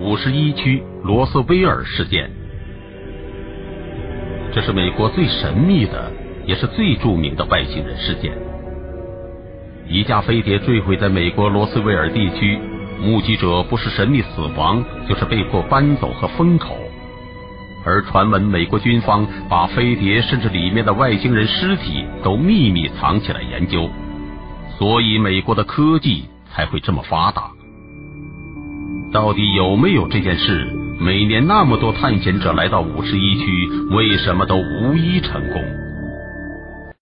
五十一区罗斯威尔事件。这是美国最神秘的，也是最著名的外星人事件。一架飞碟坠毁在美国罗斯威尔地区，目击者不是神秘死亡，就是被迫搬走和封口。而传闻美国军方把飞碟甚至里面的外星人尸体都秘密藏起来研究，所以美国的科技才会这么发达。到底有没有这件事？每年那么多探险者来到五十一区，为什么都无一成功？